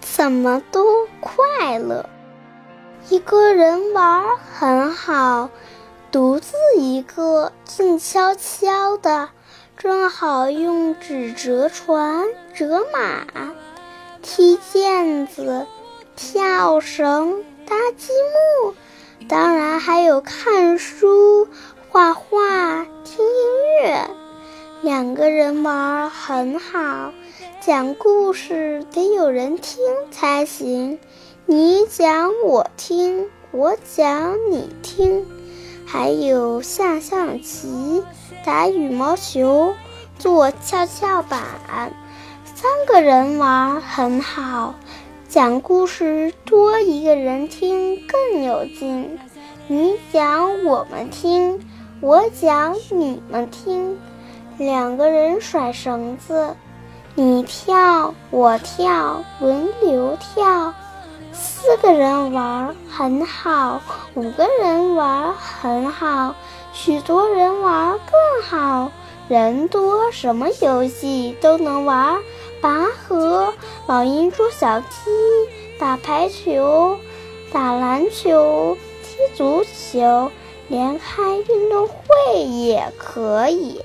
怎么都快乐。一个人玩很好，独自一个静悄悄的，正好用纸折船、折马、踢毽子、跳绳、搭积木，当然还有看书、两个人玩很好，讲故事得有人听才行。你讲我听，我讲你听，还有下象棋、打羽毛球、做跷跷板。三个人玩很好，讲故事多一个人听更有劲。你讲我们听，我讲你们听。两个人甩绳子，你跳我跳，轮流跳。四个人玩很好，五个人玩很好，许多人玩更好。人多，什么游戏都能玩：拔河、老鹰捉小鸡、打排球、打篮球、踢足球，连开运动会也可以。